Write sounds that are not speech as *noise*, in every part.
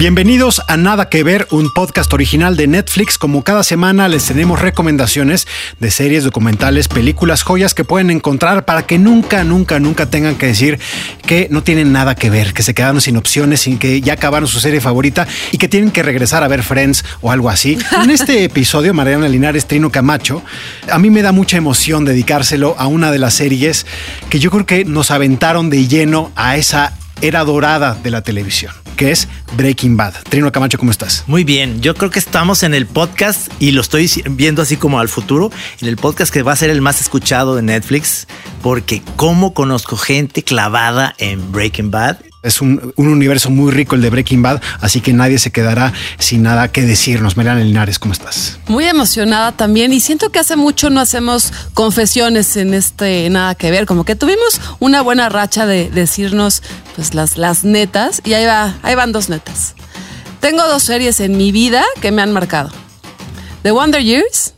Bienvenidos a Nada que Ver, un podcast original de Netflix. Como cada semana les tenemos recomendaciones de series, documentales, películas, joyas que pueden encontrar para que nunca, nunca, nunca tengan que decir que no tienen nada que ver, que se quedaron sin opciones, sin que ya acabaron su serie favorita y que tienen que regresar a ver Friends o algo así. En este *laughs* episodio, Mariana Linares, Trino Camacho, a mí me da mucha emoción dedicárselo a una de las series que yo creo que nos aventaron de lleno a esa era dorada de la televisión, que es Breaking Bad. Trino Camacho, ¿cómo estás? Muy bien, yo creo que estamos en el podcast y lo estoy viendo así como al futuro, en el podcast que va a ser el más escuchado de Netflix, porque como conozco gente clavada en Breaking Bad es un, un, universo muy rico el de Breaking Bad, así que nadie se quedará sin nada que decirnos. Mariana Linares, ¿cómo estás? Muy emocionada también y siento que hace mucho no hacemos confesiones en este Nada que ver, como que tuvimos una buena racha de decirnos pues las, las netas y ahí, va, ahí van dos netas. Tengo dos series en mi vida que me han marcado. The Wonder Years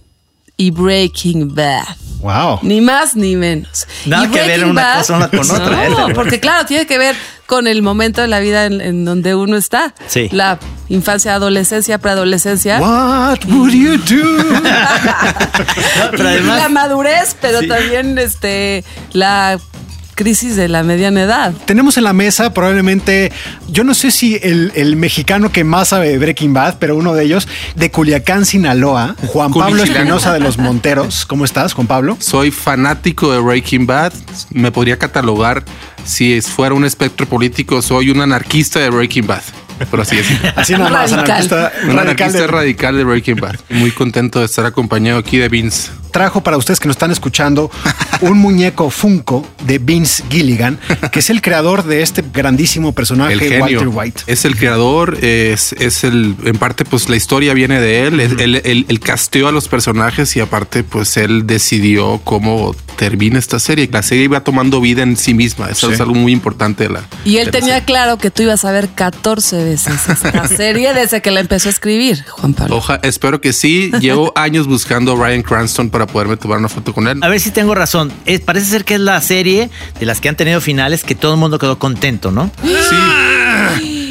y Breaking Bad. Wow. Ni más ni menos. Nada que ver una Bad, cosa con otra. No, porque claro, tiene que ver con el momento de la vida en, en donde uno está. Sí. La infancia, adolescencia, preadolescencia. What would you do? no, *laughs* pero además, la madurez, pero sí. también este la crisis de la mediana edad. Tenemos en la mesa probablemente, yo no sé si el, el, mexicano que más sabe Breaking Bad, pero uno de ellos, de Culiacán, Sinaloa, Juan Pablo Espinosa de los Monteros. ¿Cómo estás, Juan Pablo? Soy fanático de Breaking Bad. Me podría catalogar, si fuera un espectro político, soy un anarquista de Breaking Bad. Por así decirlo. *laughs* Así nada más, radical. anarquista, un anarquista de... radical de Breaking Bad. Muy contento de estar acompañado aquí de Vince. Trajo para ustedes que nos están escuchando un muñeco Funko de Vince Gilligan, que es el creador de este grandísimo personaje, el genio. Walter White. Es el creador, es, es el, en parte, pues la historia viene de él. Él, él, él, él casteó a los personajes y aparte, pues él decidió cómo termina esta serie. La serie iba tomando vida en sí misma. Eso sí. es algo muy importante de la. Y él de tenía serie. claro que tú ibas a ver 14 veces esta *laughs* serie desde que la empezó a escribir, Juan Pablo. Oja, espero que sí. Llevo *laughs* años buscando a Brian Cranston para poderme tomar una foto con él. A ver si tengo razón. Es, parece ser que es la serie de las que han tenido finales que todo el mundo quedó contento, ¿no? Sí.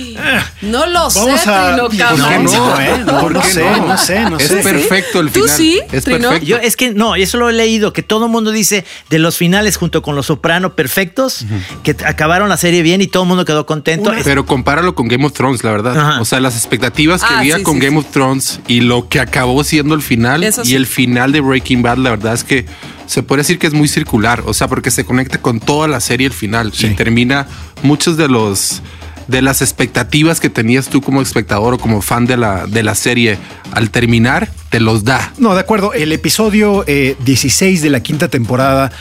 No lo Vamos sé, a... Trino ¿Por qué Camacho. no? ¿eh? No, no sé, no sé, no Es perfecto el ¿Tú final. sí, es Trino? perfecto. Yo es que no, eso lo he leído, que todo el mundo dice de los finales junto con los Soprano perfectos, que acabaron la serie bien y todo el mundo quedó contento. Pero compáralo con Game of Thrones, la verdad. Ajá. O sea, las expectativas que Ah, había sí, con sí, Game sí. of Thrones y lo que acabó siendo el final Eso y sí. el final de Breaking Bad, la verdad es que se puede decir que es muy circular. O sea, porque se conecta con toda la serie el final Sí. y termina muchos de los de las expectativas que tenías tú como espectador o como fan de la, de la serie al terminar, te los da. No, de acuerdo. El episodio eh, 16 de la quinta temporada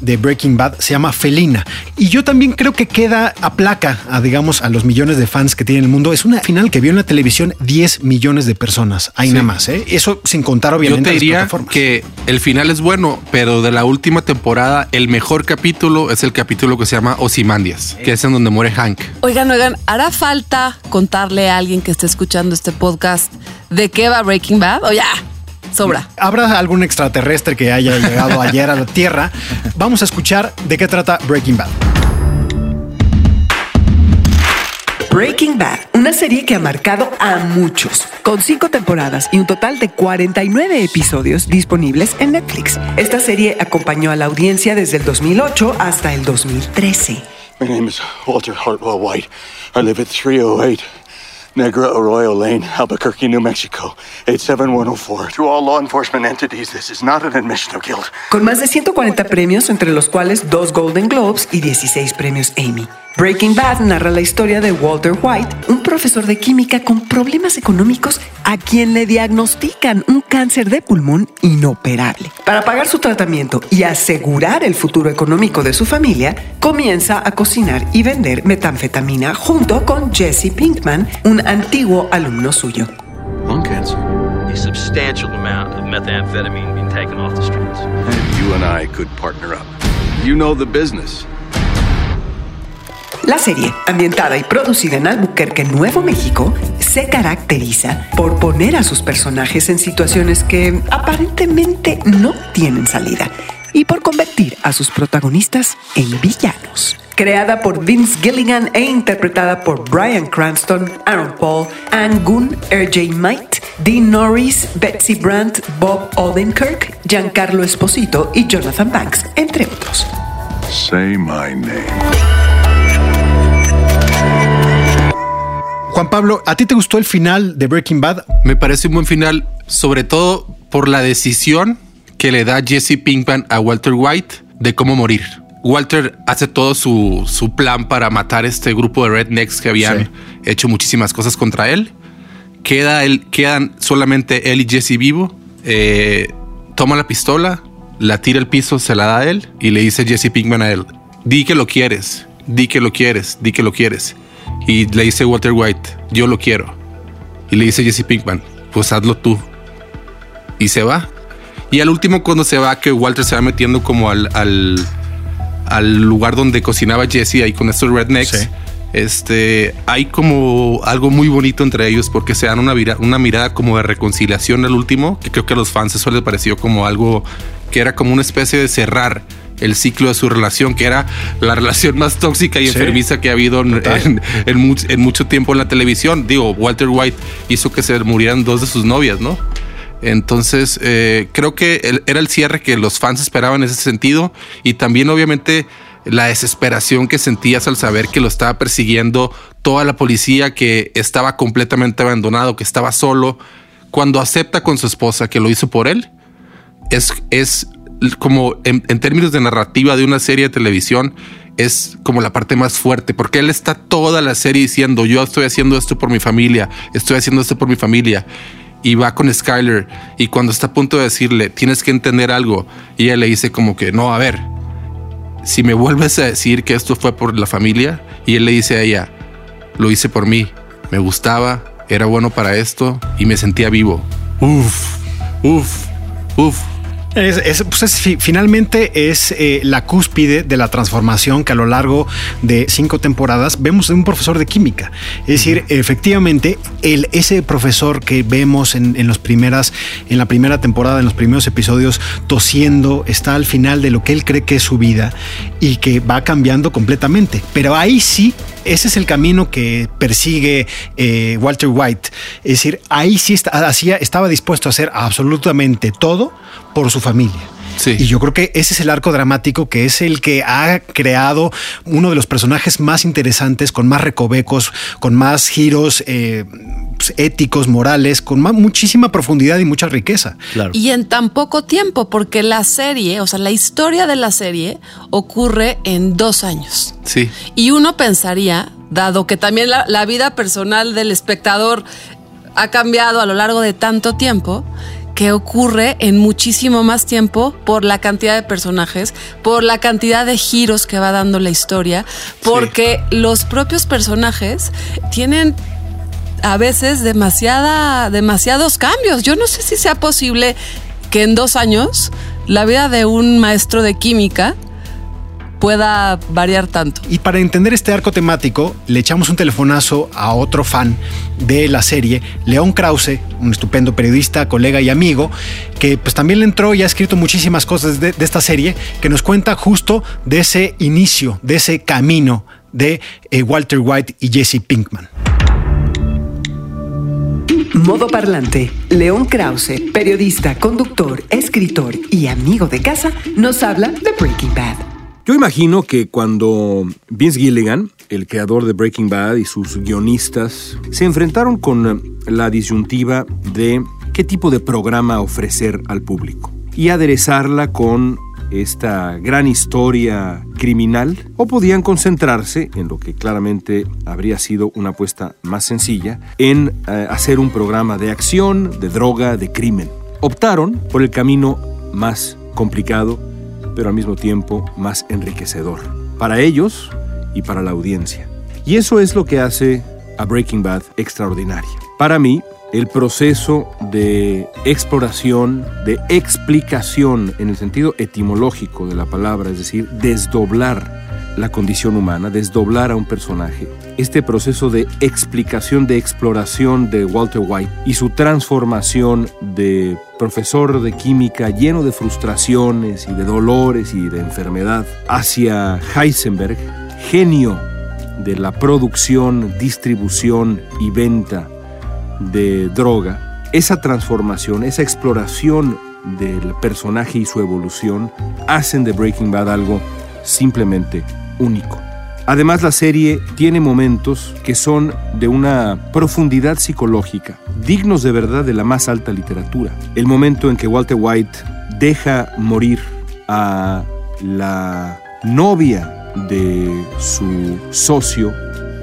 de Breaking Bad se llama Felina. Y yo también creo que queda a placa a, digamos, a los millones de fans que tiene el mundo. Es una final que vio en la televisión 10 millones de personas. Ahí Sí. nada más, ¿eh? Eso sin contar, Yo obviamente, te las diría plataformas. que el final es bueno, pero de la última temporada, el mejor capítulo es el capítulo que se llama Ozymandias, que es en donde muere Hank. Oigan, oigan, ¿hará falta contarle a alguien que esté escuchando este podcast de qué va Breaking Bad? O ya, sobra. ¿Habrá algún extraterrestre que haya llegado ayer a la Tierra? Vamos a escuchar de qué trata Breaking Bad. Breaking Bad, una serie que ha marcado a muchos, con cinco temporadas y un total de 49 episodios disponibles en Netflix. Esta serie acompañó a la audiencia desde el 2008 hasta el 2013. My name is Walter Hartwell White. I live at 308 Negra Arroyo Lane, Albuquerque, New Mexico, 87104. To all law enforcement entities, this is not an admission of guilt. Con más de 140 premios, entre los cuales dos Golden Globes y 16 premios Emmy. Breaking Bad narra la historia de Walter White, un profesor de química con problemas económicos a quien le diagnostican un cáncer de pulmón inoperable. Para pagar su tratamiento y asegurar el futuro económico de su familia, comienza a cocinar y vender metanfetamina junto con Jesse Pinkman, un antiguo alumno suyo. Lung cancer. A substantial amount of methamphetamine being taken off the streets. You and I could partner up. You know the business. La serie, ambientada y producida en Albuquerque, Nuevo México, se caracteriza por poner a sus personajes en situaciones que aparentemente no tienen salida y por convertir a sus protagonistas en villanos. Creada por Vince Gilligan e interpretada por Brian Cranston, Aaron Paul, Anne Gunn, R.J. Might, Dean Norris, Betsy Brandt, Bob Odenkirk, Giancarlo Esposito y Jonathan Banks, entre otros. Say my name. Juan Pablo, ¿a ti te gustó el final de Breaking Bad? Me parece un buen final, sobre todo por la decisión que le da Jesse Pinkman a Walter White de cómo morir. Walter hace todo su, su plan para matar este grupo de rednecks que habían Sí. hecho muchísimas cosas contra él. Queda él, quedan solamente él y Jesse vivo. Eh, toma la pistola, la tira al piso, se la da a él y le dice Jesse Pinkman a él: Di que lo quieres, di que lo quieres, di que lo quieres. Y le dice Walter White: Yo lo quiero. Y le dice Jesse Pinkman: Pues hazlo tú. Y se va. Y al último, cuando se va, que Walter se va metiendo como al, al, al lugar donde cocinaba Jesse ahí con estos rednecks. Sí. Este hay como algo muy bonito entre ellos porque se dan una, vira- una mirada como de reconciliación al último, que creo que a los fans eso les pareció como algo que era como una especie de cerrar el ciclo de su relación, que era la relación más tóxica y Sí. enfermiza que ha habido en, Total. en- en much- en mucho tiempo en la televisión. Digo, Walter White hizo que se murieran dos de sus novias, ¿no? Entonces, eh, creo que el- era el cierre que los fans esperaban en ese sentido y también obviamente la desesperación que sentías al saber que lo estaba persiguiendo toda la policía, que estaba completamente abandonado, que estaba solo, cuando acepta con su esposa que lo hizo por él, es, es como en, términos de narrativa de una serie de televisión, es como la parte más fuerte, porque él está toda la serie diciendo, yo estoy haciendo esto por mi familia, estoy haciendo esto por mi familia. Y va con Skyler y cuando está a punto de decirle, tienes que entender algo, y ella le dice como que, no, a ver, si me vuelves a decir que esto fue por la familia, y él le dice a ella, lo hice por mí, me gustaba, era bueno para esto y me sentía vivo. Uf, uf, uf. Es, es- pues es fi- finalmente es eh, la cúspide de la transformación que a lo largo de cinco temporadas vemos de un profesor de química. Es decir, efectivamente, el, ese profesor que vemos en, en los primeras, en la primera temporada, en los primeros episodios, tosiendo, está al final de lo que él cree que es su vida y que va cambiando completamente. Pero ahí sí ese es el camino que persigue eh, Walter White. Es decir, ahí sí hacía, estaba dispuesto a hacer absolutamente todo por su familia. Sí. Y yo creo que ese es el arco dramático que es el que ha creado uno de los personajes más interesantes, con más recovecos, con más giros eh, pues, éticos, morales, con más- muchísima profundidad y mucha riqueza. Claro. Y en tan poco tiempo, porque la serie, o sea, la historia de la serie ocurre en dos años. Sí. Y uno pensaría, dado que también la, la vida personal del espectador ha cambiado a lo largo de tanto tiempo, que ocurre en muchísimo más tiempo por la cantidad de personajes, por la cantidad de giros que va dando la historia, porque los propios personajes tienen a veces demasiada, demasiados cambios. Yo no sé si sea posible que en dos años la vida de un maestro de química pueda variar tanto. Y para entender este arco temático, le echamos un telefonazo a otro fan de la serie, León Krause, un estupendo periodista, colega y amigo, que pues también le entró y ha escrito muchísimas cosas de, de esta serie, que nos cuenta justo de ese inicio, de ese camino de eh, Walter White y Jesse Pinkman. Modo Parlante. León Krause, periodista, conductor, escritor y amigo de casa, nos habla de Breaking Bad. Yo imagino que cuando Vince Gilligan, el creador de Breaking Bad y sus guionistas, se enfrentaron con eh, la disyuntiva de qué tipo de programa ofrecer al público y aderezarla con esta gran historia criminal o podían concentrarse en lo que claramente habría sido una apuesta más sencilla, en eh, hacer un programa de acción, de droga, de crimen. Optaron por el camino más complicado, pero al mismo tiempo más enriquecedor, para ellos y para la audiencia. Y eso es lo que hace a Breaking Bad extraordinaria. Para mí, el proceso de exploración, de explicación en el sentido etimológico de la palabra, es decir, desdoblar la condición humana, desdoblar a un personaje. Este proceso de explicación, de exploración de Walter White y su transformación de profesor de química lleno de frustraciones y de dolores y de enfermedad hacia Heisenberg, genio de la producción, distribución y venta de droga, esa transformación, esa exploración del personaje y su evolución hacen de Breaking Bad algo simplemente único. Además, la serie tiene momentos que son de una profundidad psicológica, dignos de verdad de la más alta literatura. El momento en que Walter White deja morir a la novia de su socio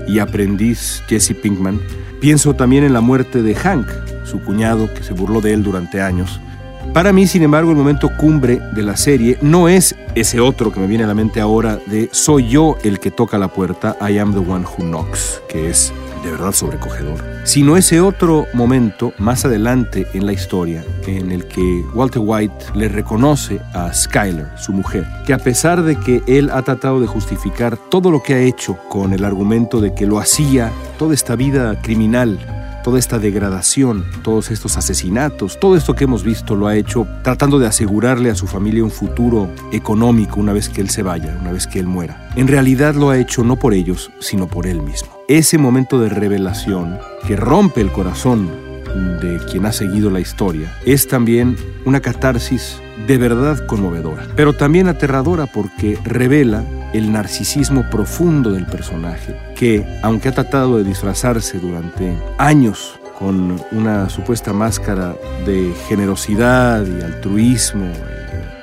y aprendiz Jesse Pinkman, pienso también en la muerte de Hank, su cuñado que se burló de él durante años, para mí, sin embargo, el momento cumbre de la serie no es ese otro que me viene a la mente ahora de soy yo el que toca la puerta, I am the one who knocks, que es de verdad sobrecogedor, sino ese otro momento más adelante en la historia en el que Walter White le reconoce a Skyler, su mujer, que a pesar de que él ha tratado de justificar todo lo que ha hecho con el argumento de que lo hacía, toda esta vida criminal, toda esta degradación, todos estos asesinatos, todo esto que hemos visto lo ha hecho tratando de asegurarle a su familia un futuro económico una vez que él se vaya, una vez que él muera. En realidad lo ha hecho no por ellos, sino por él mismo. Ese momento de revelación que rompe el corazón de quien ha seguido la historia es también una catarsis de verdad conmovedora, pero también aterradora porque revela el narcisismo profundo del personaje, que aunque ha tratado de disfrazarse durante años con una supuesta máscara de generosidad y altruismo,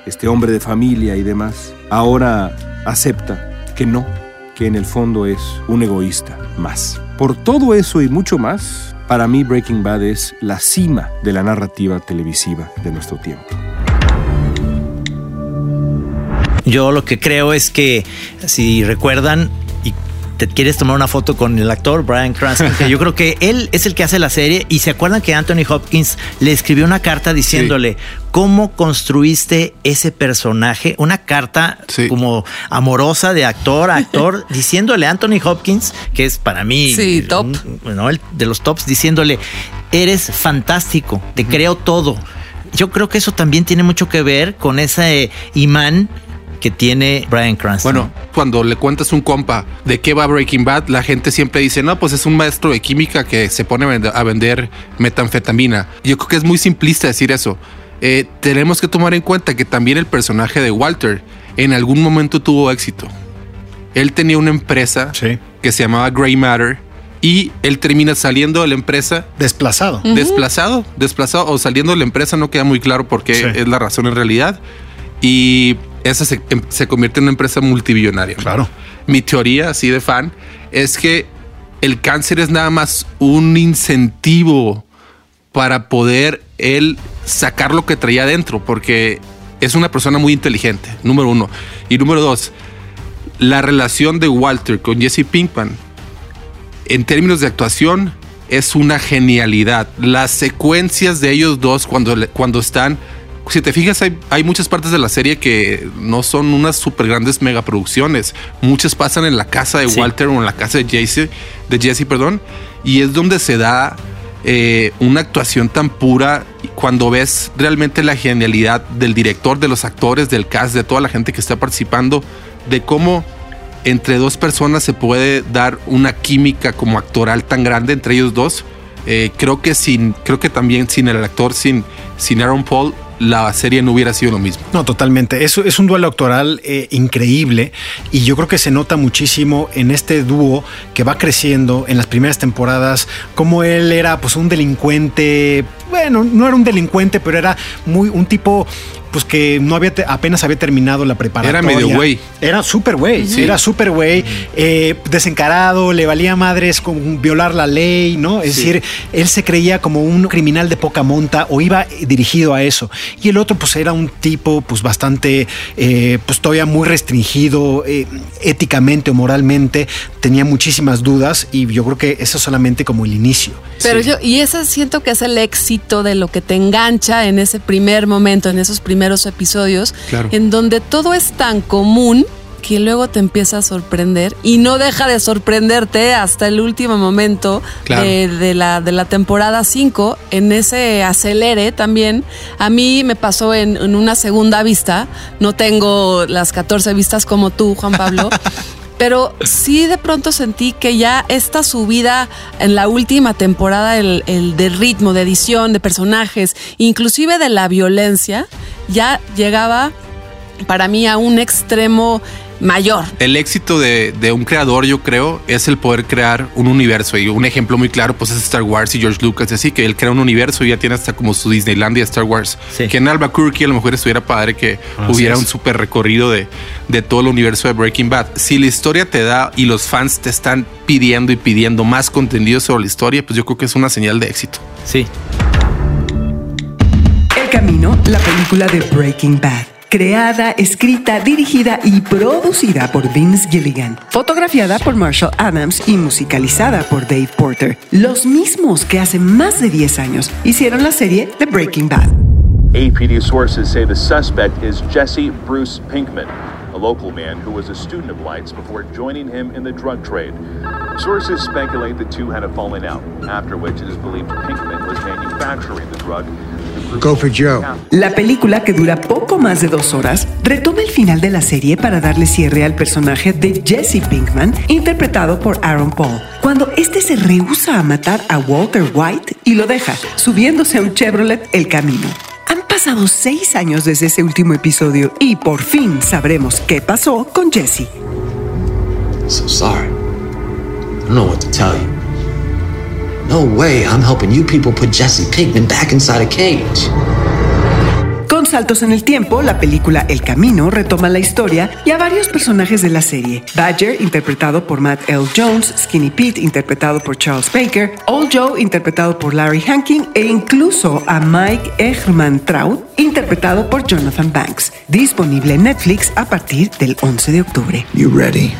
este hombre de familia y demás, ahora acepta que no, que en el fondo es un egoísta más. Por todo eso y mucho más, para mí Breaking Bad es la cima de la narrativa televisiva de nuestro tiempo. Yo lo que creo es que, si recuerdan, y te quieres tomar una foto con el actor Brian Cranston, que yo *laughs* creo que él es el que hace la serie, y se acuerdan que Anthony Hopkins le escribió una carta diciéndole cómo construiste ese personaje, una carta Sí. como amorosa de actor a actor, *laughs* diciéndole a Anthony Hopkins, que es para mí Sí, top. un- ¿no? el de los tops, diciéndole, eres fantástico, te creo todo. Yo creo que eso también tiene mucho que ver con ese imán que tiene Brian Cranston. Bueno, cuando le cuentas a un compa de qué va Breaking Bad, la gente siempre dice, no, pues es un maestro de química que se pone a vender- metanfetamina. Yo creo que es muy simplista decir eso. Eh, tenemos que tomar en cuenta que también el personaje de Walter en algún momento tuvo éxito. Él tenía una empresa Sí. que se llamaba Grey Matter y él termina saliendo de la empresa Desplazado. desplazado, desplazado o saliendo de la empresa, no queda muy claro por qué Sí. es la razón en realidad. Y esa se, em- se convierte en una empresa multibillonaria. Claro. Mi teoría, así de fan, es que el cáncer es nada más un incentivo para poder él sacar lo que traía adentro, porque es una persona muy inteligente, número uno. Y número dos, la relación de Walter con Jesse Pinkman en términos de actuación es una genialidad. Las secuencias de ellos dos cuando, cuando están... Si te fijas, hay, hay muchas partes de la serie que no son unas super grandes megaproducciones. Muchas pasan en la casa de Sí. Walter o en la casa de Jesse, de Jesse, perdón. Y es donde se da eh, una actuación tan pura cuando ves realmente la genialidad del director, de los actores, del cast, de toda la gente que está participando, de cómo entre dos personas se puede dar una química como actoral tan grande entre ellos dos. Eh, creo que sin, creo que también sin el actor, sin, sin Aaron Paul, la serie no hubiera sido lo mismo. No, totalmente. Eso es un duelo actoral eh, increíble y yo creo que se nota muchísimo en este dúo que va creciendo en las primeras temporadas, como él era pues un delincuente, bueno, no era un delincuente, pero era muy un tipo pues que no había apenas había terminado la preparatoria. Era medio güey. Era súper güey, Sí. era súper güey, eh, desencarado, le valía madres con violar la ley, ¿no? Es Sí. decir, él se creía como un criminal de poca monta o iba dirigido a eso. Y el otro pues era un tipo pues bastante, eh, pues todavía muy restringido eh, éticamente o moralmente, tenía muchísimas dudas y yo creo que eso es solamente como el inicio. Pero yo, y ese siento que es el éxito de lo que te engancha en ese primer momento, en esos primeros episodios, Claro. en donde todo es tan común que luego te empieza a sorprender y no deja de sorprenderte hasta el último momento Claro. de, de la, de la temporada 5, en ese acelere también. A mí me pasó en, en una segunda vista, no tengo las 14 vistas como tú, Juan Pablo. *laughs* Pero sí de pronto sentí que ya esta subida en la última temporada, el, el de ritmo, de edición, de personajes, inclusive de la violencia, ya llegaba para mí a un extremo mayor. El éxito de, de un creador, yo creo, es el poder crear un universo. Y un ejemplo muy claro, pues es Star Wars y George Lucas. Así que él crea un universo y ya tiene hasta como su Disneylandia Star Wars. Sí. Que en Albuquerque a lo mejor estuviera padre que Así hubiera es. un super recorrido de, de todo el universo de Breaking Bad. Si la historia te da y los fans te están pidiendo y pidiendo más contenido sobre la historia, pues yo creo que es una señal de éxito. Sí. El Camino, la película de Breaking Bad. Creada, escrita, dirigida y producida por Vince Gilligan. Fotografiada por Marshall Adams y musicalizada por Dave Porter. Los mismos que hace más de 10 años hicieron la serie de Breaking Bad. APD sources say the suspect is Jesse Bruce Pinkman, a local man who was a student of Light's before joining him in the drug trade. Sources speculate the two had a falling out, after which it is believed Pinkman was manufacturing the drug. Go for Joe. La película, que dura poco más de dos horas, retoma el final de la serie para darle cierre al personaje de Jesse Pinkman, interpretado por Aaron Paul, cuando este se rehúsa a matar a Walter White y lo deja, subiéndose a un Chevrolet El Camino. Han pasado seis años desde ese último episodio y por fin sabremos qué pasó con Jesse. So sorry. I don't know what to tell you. No way I'm helping you people put Jesse Pinkman back inside a cage. Con saltos en el tiempo, la película El Camino retoma la historia y a varios personajes de la serie. Badger, interpretado por Matt L. Jones, Skinny Pete, interpretado por Charles Baker, Old Joe, interpretado por Larry Hankin, e incluso a Mike Ehrman Traut, interpretado por Jonathan Banks. Disponible en Netflix a partir del 11 de octubre. You ready?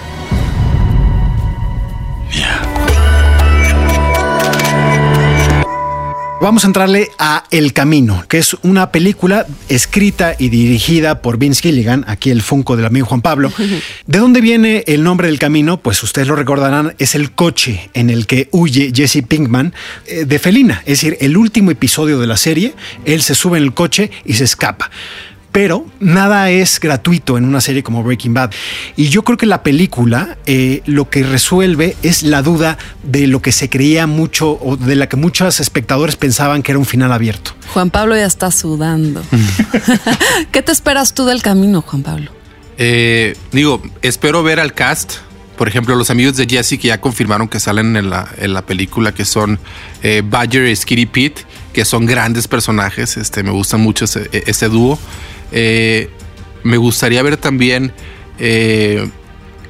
Vamos a entrarle a El Camino, que es una película escrita y dirigida por Vince Gilligan, aquí el Funko del amigo Juan Pablo. *laughs* ¿De dónde viene el nombre del camino? Pues ustedes lo recordarán, es el coche en el que huye Jesse Pinkman eh, de Felina. Es decir, el último episodio de la serie, él se sube en el coche y se escapa. Pero nada es gratuito en una serie como Breaking Bad. Y yo creo que la película eh, lo que resuelve es la duda de lo que se creía mucho o de la que muchos espectadores pensaban que era un final abierto. Juan Pablo ya está sudando. *laughs* ¿Qué te esperas tú del camino, Juan Pablo? Eh, digo, espero ver al cast. Por ejemplo, los amigos de Jesse que ya confirmaron que salen en la, en la película, que son eh, Badger y Skitty Pete, que son grandes personajes. Este, me gustan mucho ese, ese dúo. Eh, me gustaría ver también eh,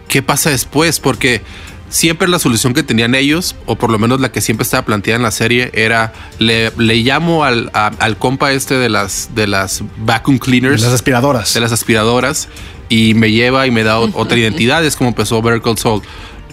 qué pasa después, porque siempre la solución que tenían ellos, o por lo menos la que siempre estaba planteada en la serie, era le, le llamo al, a- al compa este de las, de las vacuum cleaners. De las aspiradoras. De las aspiradoras. Y me lleva y me da otra identidad. Es como empezó Better Call Saul.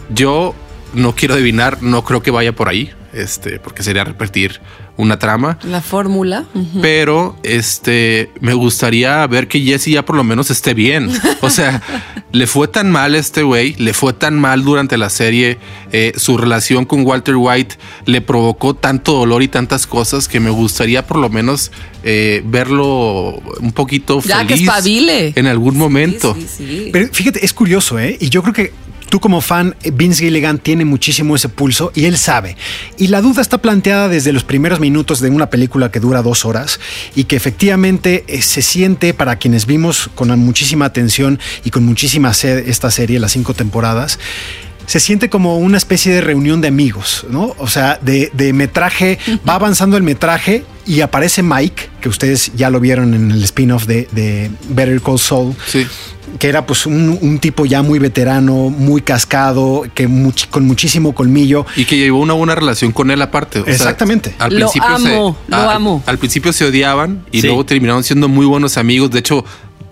Yo no quiero adivinar, no creo que vaya por ahí, este, porque sería repetir una trama. La fórmula. Pero este me gustaría ver que Jesse ya por lo menos esté bien. O sea, *laughs* le fue tan mal a este güey, le fue tan mal durante la serie. eh, su relación con Walter White le provocó tanto dolor y tantas cosas que me gustaría por lo menos eh, verlo un poquito Ya que feliz espabile. en algún momento. Sí, sí. Pero fíjate, es curioso, ¿eh? Y yo creo que tú como fan, Vince Gilligan tiene muchísimo ese pulso y él sabe. Y la duda está planteada desde los primeros minutos de una película que dura dos horas y que efectivamente eh, se siente para quienes vimos con muchísima atención y con muchísima sed esta serie, las cinco temporadas se siente como una especie de reunión de amigos, ¿no? O sea, de, metraje, va avanzando el metraje y aparece Mike, que ustedes ya lo vieron en el spin-off de, Better Call Saul. Que era pues un, tipo ya muy veterano, muy cascado, que con muchísimo colmillo. Y que llevó una buena relación con él aparte. Exactamente. al lo amo, lo amo. Al principio se odiaban y luego terminaron siendo muy buenos amigos. De hecho,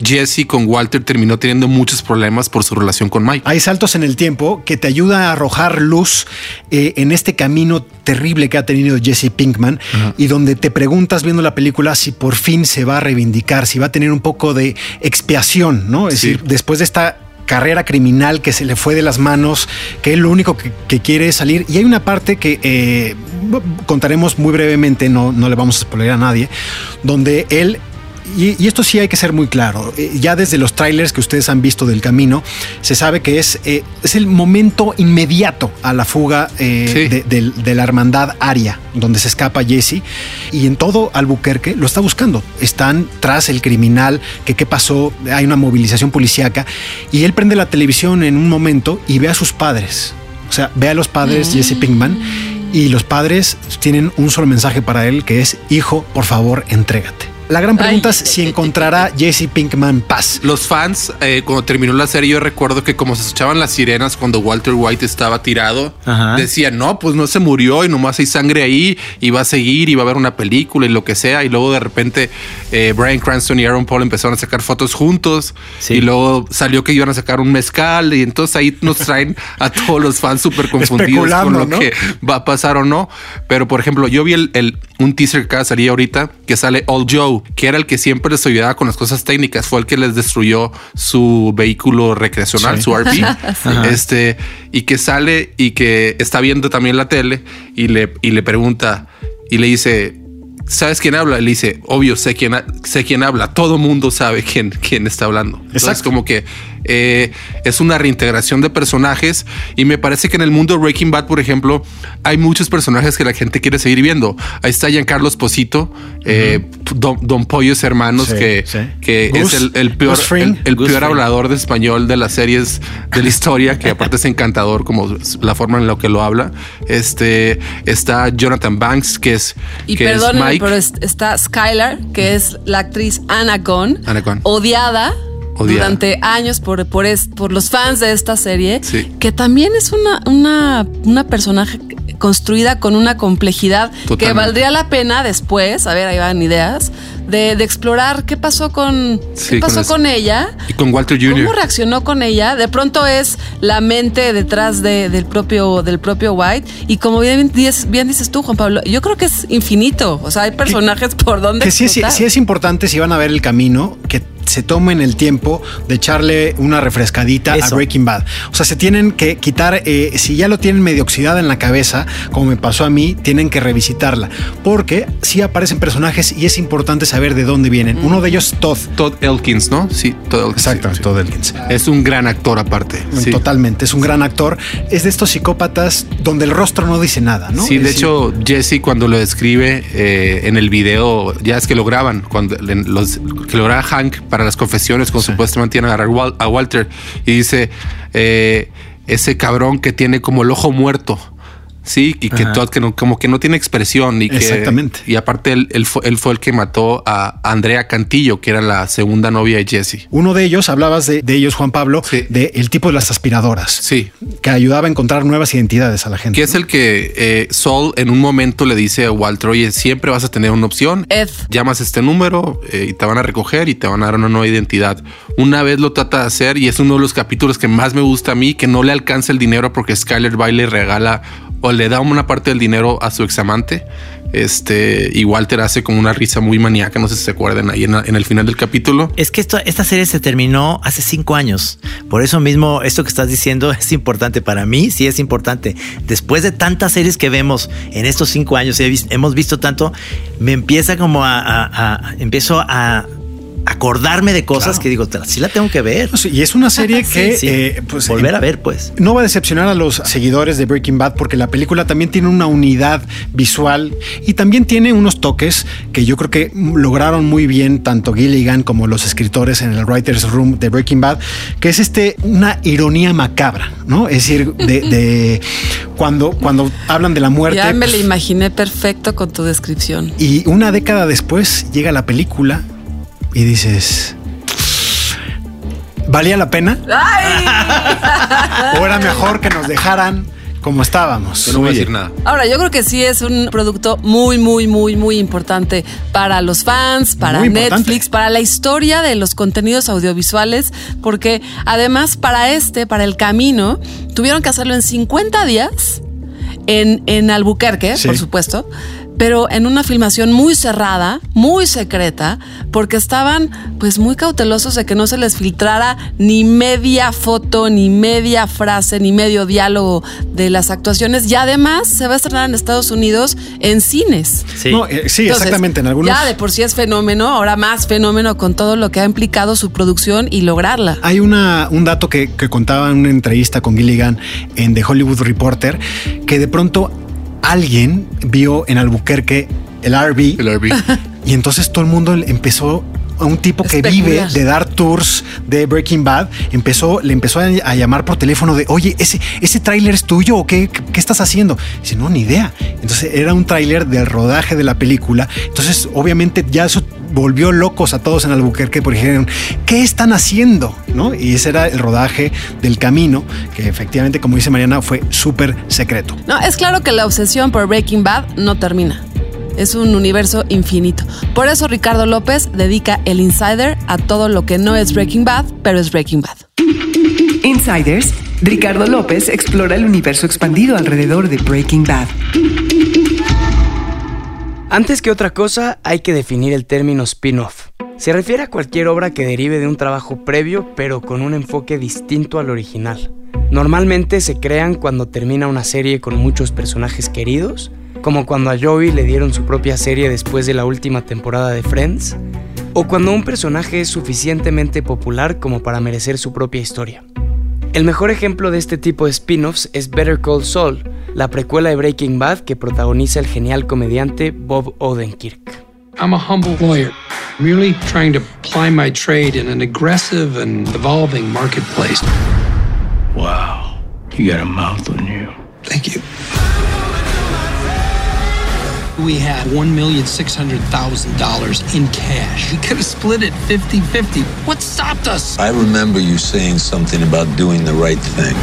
Jesse con Walter terminó teniendo muchos problemas por su relación con Mike. Hay saltos en el tiempo que te ayuda a arrojar luz eh, en este camino terrible que ha tenido Jesse Pinkman y donde te preguntas viendo la película si por fin se va a reivindicar, si va a tener un poco de expiación, ¿no? Es decir, después de esta carrera criminal que se le fue de las manos, que él lo único que, quiere es salir. Y hay una parte que eh, contaremos muy brevemente, no, no le vamos a spoiler a nadie, donde él y, esto sí hay que ser muy claro, eh, ya desde los trailers que ustedes han visto del camino, se sabe que es, eh, es el momento inmediato a la fuga eh, de, la hermandad Aria, donde se escapa Jesse, y en todo Albuquerque lo está buscando. Están tras el criminal, que qué pasó, hay una movilización policíaca, y él prende la televisión en un momento y ve a sus padres. O sea, ve a los padres, Jesse Pinkman, y los padres tienen un solo mensaje para él, que es, hijo, por favor, entrégate. La gran pregunta es si encontrará Jesse Pinkman paz. Los fans, eh, cuando terminó la serie, yo recuerdo que como se escuchaban las sirenas cuando Walter White estaba tirado, decían, no, pues no se murió y nomás hay sangre ahí y va a seguir y va a haber una película y lo que sea. Y luego de repente eh, Brian Cranston y Aaron Paul empezaron a sacar fotos juntos y luego salió que iban a sacar un mezcal y entonces ahí nos traen a todos los fans súper confundidos con lo que va a pasar o no. Pero por ejemplo, yo vi el, un teaser que salía ahorita que sale All Joe que era el que siempre les ayudaba con las cosas técnicas, fue el que les destruyó su vehículo recreacional, su RP. *laughs* Este, y que sale y que está viendo también la tele y le, y le pregunta y le dice, ¿sabes quién habla? Le dice, obvio, sé quién, sé quién habla. Todo mundo sabe quién, quién está hablando. Entonces, es como que eh, es una reintegración de personajes y me parece que en el mundo de Breaking Bad, por ejemplo, hay muchos personajes que la gente quiere seguir viendo. Ahí está Giancarlo Esposito, eh, Don, Pollos Hermanos, que, que es el, peor, el, peor hablador de español de las series de la historia, que aparte es encantador como la forma en la que lo habla. Este está Jonathan Banks, que es, y que Mike. pero está Skylar, que es la actriz Anna Gunn, odiada durante años por, por, por los fans de esta serie, que también es una, una, una personaje construida con una complejidad que valdría la pena después, a ver, ahí van ideas, de, explorar qué pasó con qué pasó con, ella y con Walter Jr. ¿Cómo reaccionó con ella? De pronto es la mente detrás del propio del propio White y como bien, bien dices tú, Juan Pablo, yo creo que es infinito. O sea, hay personajes por donde que sí, sí, sí es importante si van a ver el camino que se tomen el tiempo de echarle una refrescadita a Breaking Bad. O sea, se tienen que quitar, eh, si ya lo tienen medio oxidada en la cabeza, como me pasó a mí, tienen que revisitarla. Porque sí aparecen personajes y es importante saber de dónde vienen. Uno de ellos, Todd. Todd Elkins, ¿no? Sí, Todd Elkins. Exacto, Todd Elkins. Es un gran actor aparte. Totalmente, es un gran actor. Es de estos psicópatas donde el rostro no dice nada, ¿no? Sí, de hecho, Jesse cuando lo describe eh, en el video, ya es que lo graban, cuando los, que lo graba Hank para las confesiones, como supuestamente tiene a Walter, y dice, eh, ese cabrón que tiene como el ojo muerto. Sí, y que Todd que no, como que no tiene expresión y que Exactamente. y aparte él, fue, el que mató a Andrea Cantillo, que era la segunda novia de Jesse. Uno de ellos, hablabas de, ellos, Juan Pablo, de el tipo de las aspiradoras. Sí. Que ayudaba a encontrar nuevas identidades a la gente. Que es el que eh, Saul en un momento le dice a Walter, oye, siempre vas a tener una opción. Ed. Llamas este número eh, y te van a recoger y te van a dar una nueva identidad. Una vez lo trata de hacer y es uno de los capítulos que más me gusta a mí, que no le alcanza el dinero porque Skyler Bailey regala o le da una parte del dinero a su examante. Este, y Walter hace como una risa muy maníaca, no sé si se acuerdan ahí en, el final del capítulo. Es que esta serie se terminó hace cinco años. Por eso mismo, esto que estás diciendo *laughs* es importante para mí, sí es importante. Después de tantas series que vemos en estos cinco años, hemos visto tanto, me empieza como a, empiezo a acordarme de cosas Claro. que digo, "Te- sí la tengo que ver. No, sí, y es una serie que Sí, eh, pues, volver em- a ver, pues. no va a decepcionar a los seguidores de Breaking Bad porque la película también tiene una unidad visual y también tiene unos toques que yo creo que lograron muy bien tanto Gilligan como los escritores en el Writers Room de Breaking Bad, que es este una ironía macabra, ¿no? Es decir, de, de *laughs* cuando, cuando hablan de la muerte. Ya me pues, lo imaginé perfecto con tu descripción. y una década después llega la película y dices, ¿valía la pena? ¿O era mejor que nos dejaran como estábamos? Yo no voy a decir nada. Ahora, yo creo que sí es un producto muy, muy, muy, muy importante para los fans, para Muy importante. Netflix, para la historia de los contenidos audiovisuales, porque además para este, para el camino, tuvieron que hacerlo en 50 días en, en Albuquerque, Sí. por supuesto. Pero en una filmación muy cerrada, muy secreta, porque estaban pues muy cautelosos de que no se les filtrara ni media foto, ni media frase, ni medio diálogo de las actuaciones. Y además se va a estrenar en Estados Unidos en cines. Sí. No, eh, sí, Entonces, exactamente. En algunos. Ya de por sí es fenómeno, ahora más fenómeno con todo lo que ha implicado su producción y lograrla. Hay una, un dato que, que contaba en una entrevista con Gilligan en The Hollywood Reporter, que de pronto alguien vio en Albuquerque el RV El RV. *laughs* y entonces todo el mundo empezó a un tipo que vive de dar tours de Breaking Bad, empezó, le empezó a, llamar por teléfono de, oye, ese, ese tráiler es tuyo o qué, qué, qué estás haciendo? Dice, no, ni idea. Entonces era un tráiler del rodaje de la película. Entonces, obviamente, ya eso volvió locos a todos en Albuquerque porque dijeron, ¿qué están haciendo? ¿No? Y ese era el rodaje del camino, que efectivamente, como dice Mariana, fue súper secreto. No, es claro que la obsesión por Breaking Bad no termina. Es un universo infinito. Por eso Ricardo López dedica el Insider a todo lo que no es Breaking Bad, pero es Breaking Bad. Insiders, Ricardo López explora el universo expandido alrededor de Breaking Bad. Antes que otra cosa, hay que definir el término spin-off. Se refiere a cualquier obra que derive de un trabajo previo, pero con un enfoque distinto al original. Normalmente se crean cuando termina una serie con muchos personajes queridos, como cuando a Joey le dieron su propia serie después de la última temporada de Friends, o cuando un personaje es suficientemente popular como para merecer su propia historia. El mejor ejemplo de este tipo de spin-offs es Better Call Saul, la precuela de Breaking Bad que protagoniza el genial comediante Bob Odenkirk. I'm a humble lawyer, merely trying to ply my trade in an aggressive and evolving marketplace. Wow, you got a mouth on you. Thank you. We had $1,600,000 in cash. We could have split it 50 50. What stopped us? I remember you saying something about doing the right thing.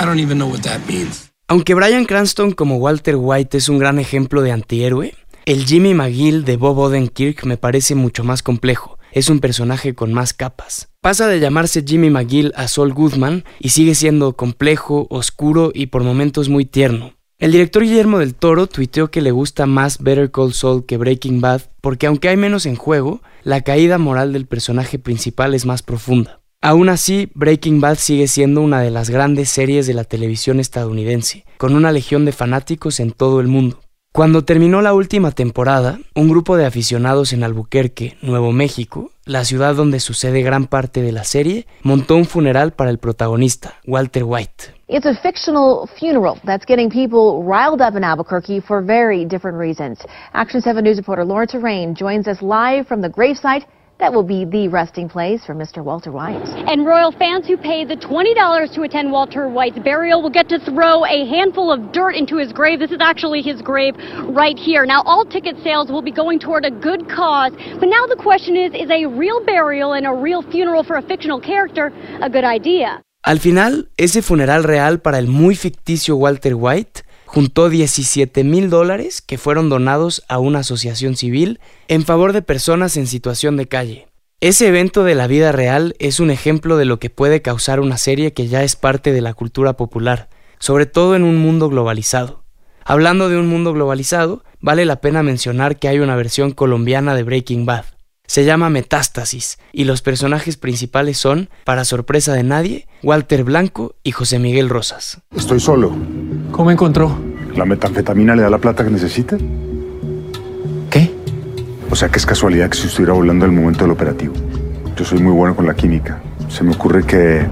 I don't even know what that means. Aunque Bryan Cranston como Walter White es un gran ejemplo de antihéroe, el Jimmy McGill de Bob Odenkirk me parece mucho más complejo. Es un personaje con más capas. Pasa de llamarse Jimmy McGill a Saul Goodman y sigue siendo complejo, oscuro y por momentos muy tierno. El director Guillermo del Toro tuiteó que le gusta más Better Call Saul que Breaking Bad porque aunque hay menos en juego, la caída moral del personaje principal es más profunda. Aún así, Breaking Bad sigue siendo una de las grandes series de la televisión estadounidense, con una legión de fanáticos en todo el mundo. Cuando terminó la última temporada, un grupo de aficionados en Albuquerque, Nuevo México, la ciudad donde sucede gran parte de la serie, montó un funeral para el protagonista, Walter White. It's a fictional funeral that's getting people riled up in Albuquerque for very different reasons. Action 7 News reporter Lawrence Rain joins us live from the gravesite that will be the resting place for Mr. Walter White. And Royal fans who pay the $20 to attend Walter White's burial will get to throw a handful of dirt into his grave. This is actually his grave right here. Now, all ticket sales will be going toward a good cause. But now the question is is a real burial and a real funeral for a fictional character a good idea? Al final, ese funeral real para el muy ficticio Walter White juntó 17 mil dólares que fueron donados a una asociación civil en favor de personas en situación de calle. Ese evento de la vida real es un ejemplo de lo que puede causar una serie que ya es parte de la cultura popular, sobre todo en un mundo globalizado. Hablando de un mundo globalizado, vale la pena mencionar que hay una versión colombiana de Breaking Bad. Se llama Metástasis y los personajes principales son, para sorpresa de nadie, Walter Blanco y José Miguel Rosas. Estoy solo. ¿Cómo encontró? ¿La metanfetamina le da la plata que necesita? ¿Qué? O sea que es casualidad que se estuviera volando al momento del operativo. Yo soy muy bueno con la química. Se me ocurre que...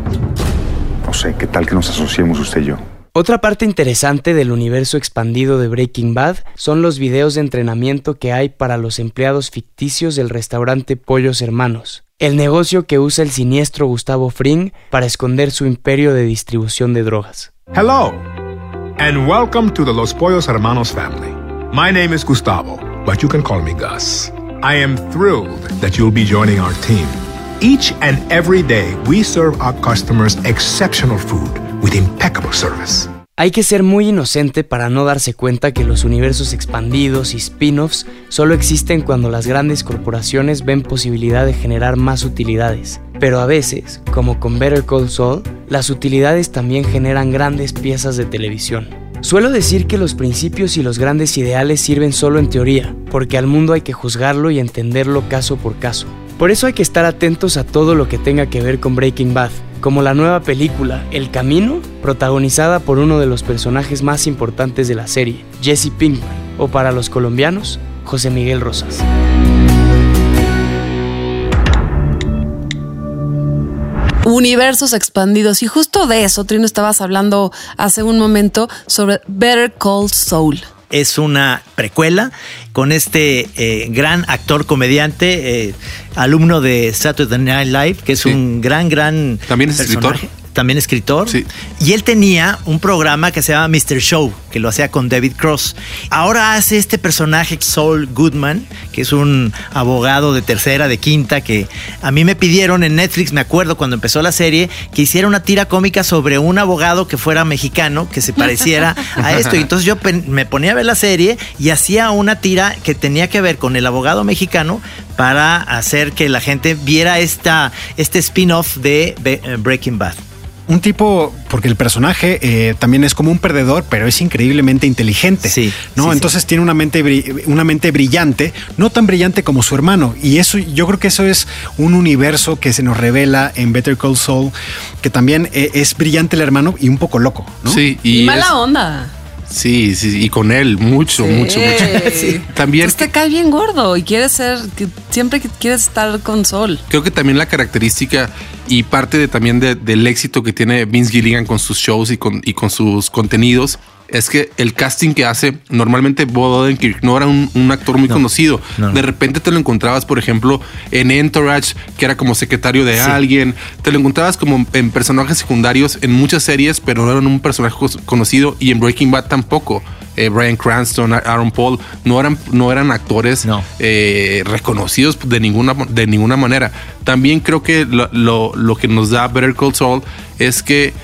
No sé, ¿qué tal que nos asociemos usted y yo? Otra parte interesante del universo expandido de Breaking Bad son los videos de entrenamiento que hay para los empleados ficticios del restaurante Pollos Hermanos, el negocio que usa el siniestro Gustavo Fring para esconder su imperio de distribución de drogas. Hello, and welcome to the Los Pollos Hermanos family. My name is Gustavo, but you can call me Gus. I am thrilled that you'll be joining our team. Each and every day, we serve our customers exceptional food with impeccable service. Hay que ser muy inocente para no darse cuenta que los universos expandidos y spin-offs solo existen cuando las grandes corporaciones ven posibilidad de generar más utilidades. Pero a veces, como con Better Call Saul, las utilidades también generan grandes piezas de televisión. Suelo decir que los principios y los grandes ideales sirven solo en teoría, porque al mundo hay que juzgarlo y entenderlo caso por caso. Por eso hay que estar atentos a todo lo que tenga que ver con Breaking Bad, como la nueva película El Camino, protagonizada por uno de los personajes más importantes de la serie, Jesse Pinkman, o para los colombianos, José Miguel Rosas. Universos expandidos. Y justo de eso, Trino, estabas hablando hace un momento sobre Better Call Saul. Es una precuela con este eh, gran actor comediante, eh, alumno de Saturday Night Live, que es un gran, gran. También es escritor también escritor. Y él tenía un programa que se llama Mr. Show, que lo hacía con David Cross. Ahora hace este personaje, Saul Goodman, que es un abogado de tercera, de quinta, que a mí me pidieron en Netflix, me acuerdo cuando empezó la serie, que hiciera una tira cómica sobre un abogado que fuera mexicano, que se pareciera a esto. Y entonces yo me ponía a ver la serie y hacía una tira que tenía que ver con el abogado mexicano para hacer que la gente viera esta, este spin-off de Breaking Bad un tipo, porque el personaje eh, también es como un perdedor, pero es increíblemente inteligente. Sí. ¿no? Entonces tiene una mente, una mente brillante, no tan brillante como su hermano. Y eso, yo creo que eso es un universo que se nos revela en Better Call Saul, que también eh, es brillante el hermano y un poco loco. ¿no? Sí, y, mala onda. Sí, sí, y con él mucho, mucho, mucho. Sí. *laughs* También te cae bien gordo y quieres ser, que siempre quieres estar con Sol. Creo que también la característica y parte de, también del éxito que tiene Vince Gilligan con sus shows y con, y con sus contenidos es que el casting que hace, normalmente Bob Odenkirk no era un, actor muy conocido. De repente te lo encontrabas, por ejemplo, en Entourage, que era como secretario de alguien. Te lo encontrabas como en personajes secundarios en muchas series, pero no eran un personaje conocido. Y en Breaking Bad tampoco. Eh, Brian Cranston, Aaron Paul, no eran, no eran actores eh, reconocidos de ninguna, de ninguna manera. También creo que lo, que nos da Better Call Saul es que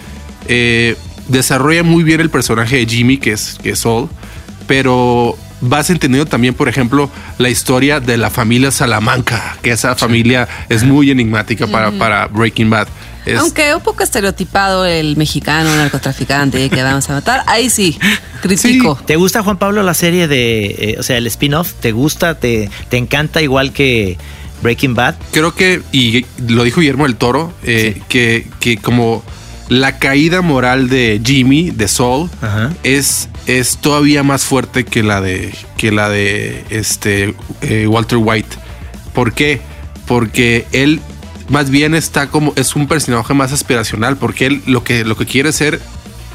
eh, desarrolla muy bien el personaje de Jimmy, que es, que es Saul, pero vas entendiendo también, por ejemplo, la historia de la familia Salamanca, que esa familia es muy enigmática para, para Breaking Bad. Aunque un poco estereotipado el mexicano narcotraficante que vamos a matar, ahí *laughs* sí, critico. ¿Te gusta, Juan Pablo, la serie de, eh, o sea, el spin-off? ¿Te gusta? Te, ¿Te encanta igual que Breaking Bad? Creo que, y lo dijo Guillermo del Toro, eh, que, que como la caída moral de Jimmy, de Saul, es, es todavía más fuerte que la de, que la de este, eh, Walter White. ¿Por qué? Porque él más bien está como, es un personaje más aspiracional, porque él lo que, lo que quiere ser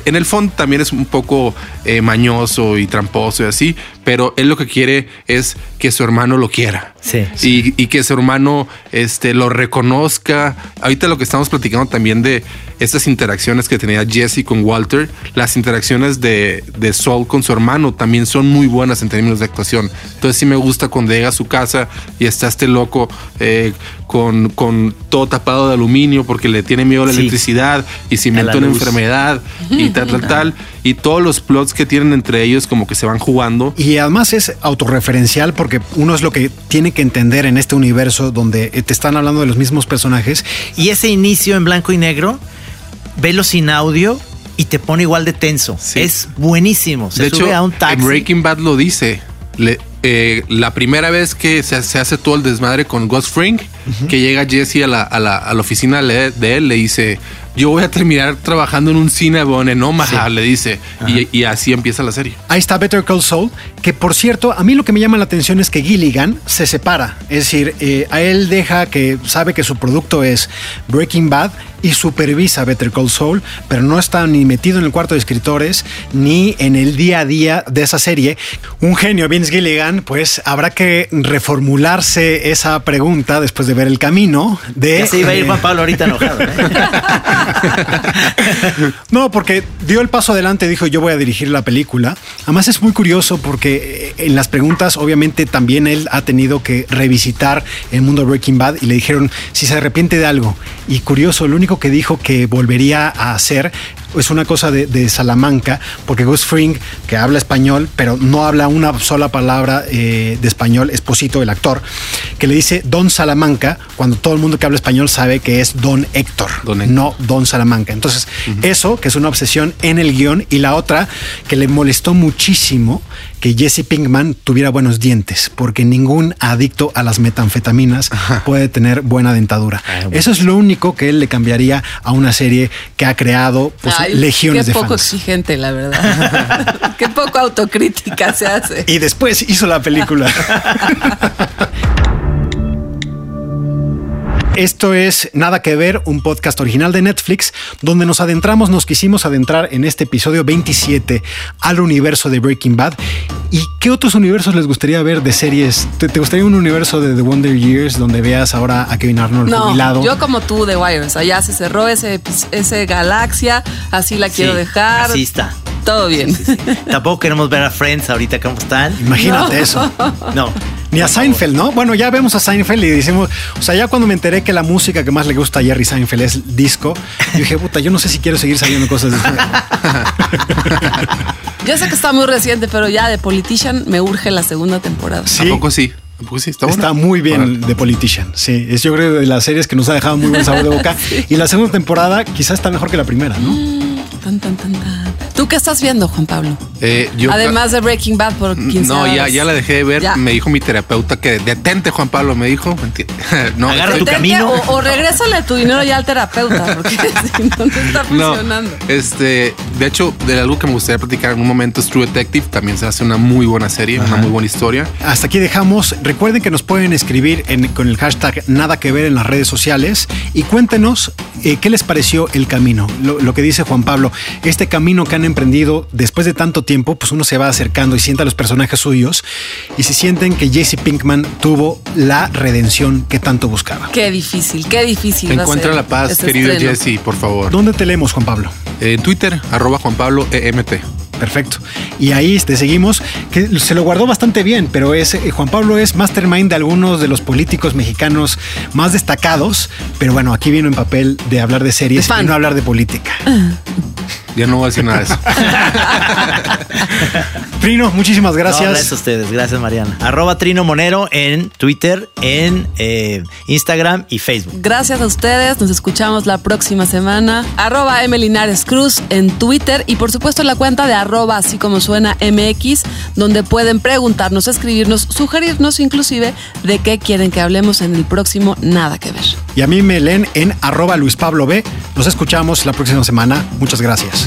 en el fondo también es un poco eh, mañoso y tramposo y así, pero él lo que quiere es que su hermano lo quiera. Sí. Y, que su hermano este, lo reconozca. Ahorita lo que estamos platicando también de estas interacciones que tenía Jesse con Walter, las interacciones de, de Saul con su hermano también son muy buenas en términos de actuación. Entonces sí me gusta cuando llega a su casa y está este loco eh, con, con, todo tapado de aluminio porque le tiene miedo a la electricidad y se inventa una enfermedad y tal, tal, tal. Y todos los plots que tienen entre ellos como que se van jugando. Y además es autorreferencial porque uno es lo que tiene que entender en este universo donde te están hablando de los mismos personajes. Y ese inicio en blanco y negro, velo sin audio y te pone igual de tenso. Es buenísimo. Se de hecho, a un taxi. Breaking Bad lo dice. Eh, la primera vez que se, hace todo el desmadre con Ghost Fring, que llega Jesse a la, oficina de él, le dice, yo voy a terminar trabajando en un Cinnabon en Omaha, le dice. Y, y así empieza la serie. Ahí está Better Call Saul, que por cierto, a mí lo que me llama la atención es que Gilligan se separa. Es decir, eh, a él deja que sabe que su producto es Breaking Bad y supervisa Better Call Saul, pero no está ni metido en el cuarto de escritores ni en el día a día de esa serie. Un genio, Vince Gilligan, pues habrá que reformularse esa pregunta después de ver el camino de... Ya se iba a ir Juan Pablo ahorita enojado. ¿eh? *laughs* No, porque dio el paso adelante, dijo yo voy a dirigir la película. Además es muy curioso porque eh, en las preguntas obviamente también él ha tenido que revisitar el mundo de Breaking Bad y le dijeron si se arrepiente de algo. Y curioso, lo único que dijo que volvería a hacer es una cosa de, de Salamanca, porque Gus Fring, que habla español, pero no habla una sola palabra eh, de español, Esposito, el actor, que le dice Don Salamanca, cuando todo el mundo que habla español sabe que es Don Héctor, no Don Salamanca. Entonces, eso, que es una obsesión en el guion, y la otra, que le molestó muchísimo que Jesse Pinkman tuviera buenos dientes, porque ningún adicto a las metanfetaminas puede tener buena dentadura. Eso es lo único que él le cambiaría a una serie que ha creado pues, Ay, legiones qué de poco fans. exigente, la verdad. *laughs* qué poco autocrítica se hace. Y después hizo la película. *laughs* Esto es Nada que ver, un podcast original de Netflix, donde nos adentramos, nos quisimos adentrar en este episodio 27 al universo de Breaking Bad. ¿Y qué otros universos les gustaría ver de series? ¿Te, te gustaría un universo de The Wonder Years donde veas ahora a Kevin Arnold No, jubilado? yo como tú de Wire, o sea, ya se cerró ese, ese galaxia, así la quiero Sí, dejar. Así está. Todo bien. Tampoco queremos ver a Friends ahorita cómo están. Imagínate No. eso. No. Ni a Seinfeld, ¿no? Bueno, ya vemos a Seinfeld y decimos, o sea, ya cuando me enteré que la música que más le gusta a Jerry Seinfeld es disco, yo dije, puta, yo no sé si quiero seguir saliendo cosas de *laughs* Yo sé que está muy reciente, pero ya de Politician me urge la segunda temporada. Sí. Tampoco sí. Tampoco sí. Está, muy bien The Politician, sí. Es yo creo de las series que nos ha dejado muy buen sabor de boca. *laughs* Y la segunda temporada quizás está mejor que la primera, ¿no? Tan, tan, tan, tan. ¿Tú qué estás viendo, Juan Pablo? Eh, yo- Además de Breaking Bad por 15 No, ya, ya la dejé de ver. Ya. Me dijo mi terapeuta que detente, Juan Pablo, me dijo. *laughs* No, Agarra estoy- tu camino. O, o regrésale tu dinero ya al terapeuta, porque *laughs* si no, no está No, funcionando. este, de hecho, de algo que me gustaría platicar en un momento es True Detective. También se hace una muy buena serie, una muy buena historia. Hasta aquí dejamos. Recuerden que nos pueden escribir en- con el hashtag nada que ver en las redes sociales y cuéntenos eh, qué les pareció el camino. Lo, lo que dice Juan Pablo, este camino que han emprendido después de tanto tiempo, pues uno se va acercando y siente a los personajes suyos y si sienten que Jesse Pinkman tuvo la redención que tanto buscaba. Qué difícil, qué difícil. Encuentra la paz, este querido estreno. Jesse, por favor. ¿Dónde te leemos, Juan Pablo? En Twitter, arroba Juan Pablo EMT. Perfecto. Y ahí te seguimos, que se lo guardó bastante bien, pero es, eh, Juan Pablo es mastermind de algunos de los políticos mexicanos más destacados, pero bueno, aquí vino en papel de hablar de series y no hablar de política. Ya no voy a decir nada de eso. *laughs* Trino, muchísimas No, gracias. gracias a ustedes, gracias Mariana. Arroba Trino Monero en Twitter, en eh, Instagram y Facebook. Gracias a ustedes, nos escuchamos la próxima semana. Arroba Emelinares Cruz en Twitter y por supuesto la cuenta de arroba así como suena MX, donde pueden preguntarnos, escribirnos, sugerirnos inclusive de qué quieren que hablemos en el próximo Nada que ver. Y a mí me leen en arroba Luis Pablo B. Nos escuchamos la próxima semana. Muchas gracias.